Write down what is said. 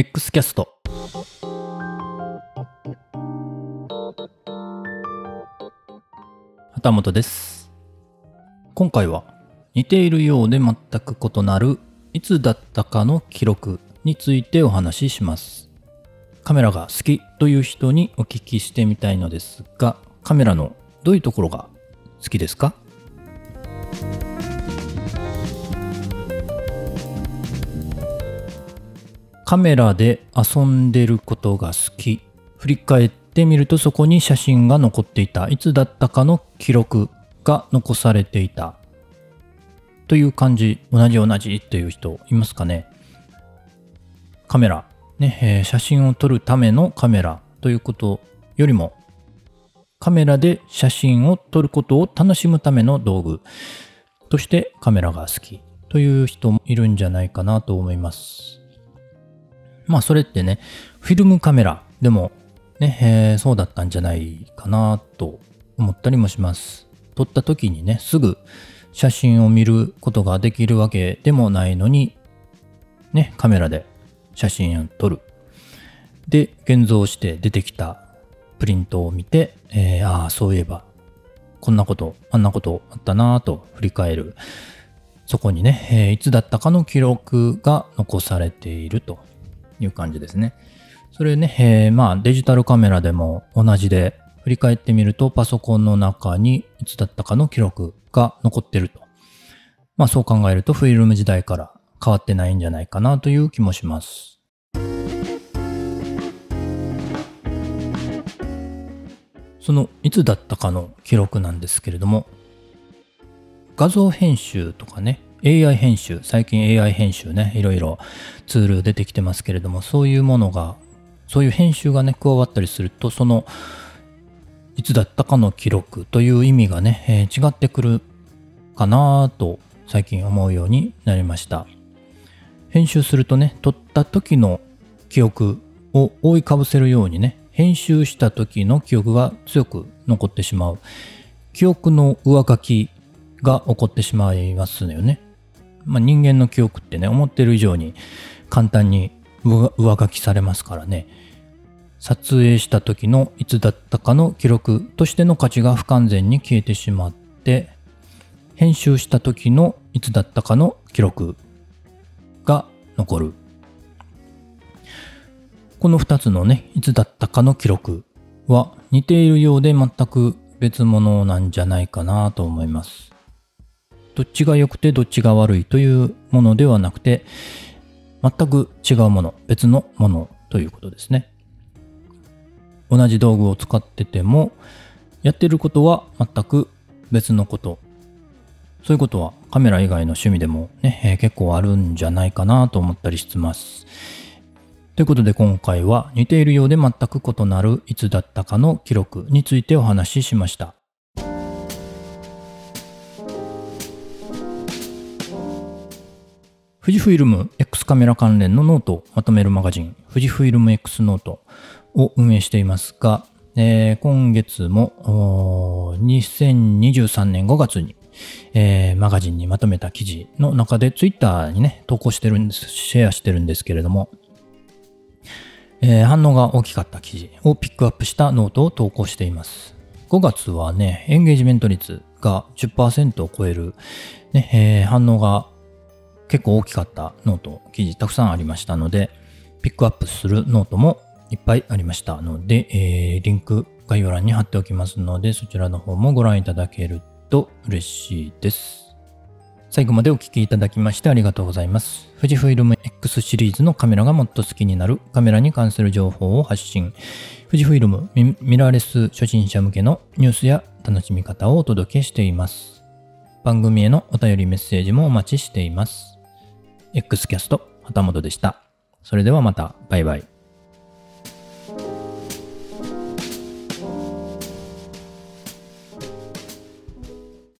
X キャスト旗本です。今回は似ているようで全く異なるいつだったかの記録についてお話しします。カメラが好きという人にお聞きしてみたいのですがカメラのどういうところが好きですか？カメラで遊んでることが好き。振り返ってみるとそこに写真が残っていた。いつだったかの記録が残されていた。という感じ。同じ同じっていう人いますかねカメラ。ね、えー、写真を撮るためのカメラということよりもカメラで写真を撮ることを楽しむための道具としてカメラが好きという人もいるんじゃないかなと思います。まあそれってね、フィルムカメラでもね、えー、そうだったんじゃないかなと思ったりもします。撮った時にね、すぐ写真を見ることができるわけでもないのに、ね、カメラで写真を撮る。で、現像して出てきたプリントを見て、えー、ああ、そういえば、こんなこと、あんなことあったなぁと振り返る。そこにね、えー、いつだったかの記録が残されているという感じですね。それね、えー、まあデジタルカメラでも同じで、振り返ってみるとパソコンの中にいつだったかの記録が残ってると。まあそう考えるとフィルム時代から変わってないんじゃないかなという気もします。そのいつだったかの記録なんですけれども、画像編集とかね、AI 編集、最近 AI 編集ね、いろいろツール出てきてますけれども、そういうものが、そういう編集がね、加わったりすると、その、いつだったかの記録という意味がね、えー、違ってくるかなと最近思うようになりました。編集するとね、撮った時の記憶を覆いかぶせるようにね、編集した時の記憶が強く残ってしまう。記憶の上書きが起こってしまいますよね。まあ、人間の記憶ってね、思ってる以上に簡単に上書きされますからね。撮影した時のいつだったかの記録としての価値が不完全に消えてしまって、編集した時のいつだったかの記録が残る。この二つのね、いつだったかの記録は似ているようで全く別物なんじゃないかなと思います。どっちが良くてどっちが悪いというものではなくて、全く違うもの、別のものということですね。同じ道具を使ってても、やってることは全く別のこと。そういうことはカメラ以外の趣味でもね、えー、結構あるんじゃないかなと思ったりしてます。ということで今回は似ているようで全く異なるいつだったかの記録についてお話ししました。富士フイルム X カメラ関連のノートをまとめるマガジン、富士フイルム X ノートを運営していますが、えー、今月も2023年5月に、えー、マガジンにまとめた記事の中で Twitter にね、投稿してるんです、シェアしてるんですけれども、えー、反応が大きかった記事をピックアップしたノートを投稿しています。5月はね、エンゲージメント率が10%を超える、ねえー、反応が結構大きかったノート、記事たくさんありましたので、ピックアップするノートもいっぱいありましたので、えー、リンク概要欄に貼っておきますので、そちらの方もご覧いただけると嬉しいです。最後までお聴きいただきましてありがとうございます。富士フイルム X シリーズのカメラがもっと好きになるカメラに関する情報を発信。富士フイルムミラーレス初心者向けのニュースや楽しみ方をお届けしています。番組へのお便りメッセージもお待ちしています。X キャスト、旗本でした。それではまた、バイバイ。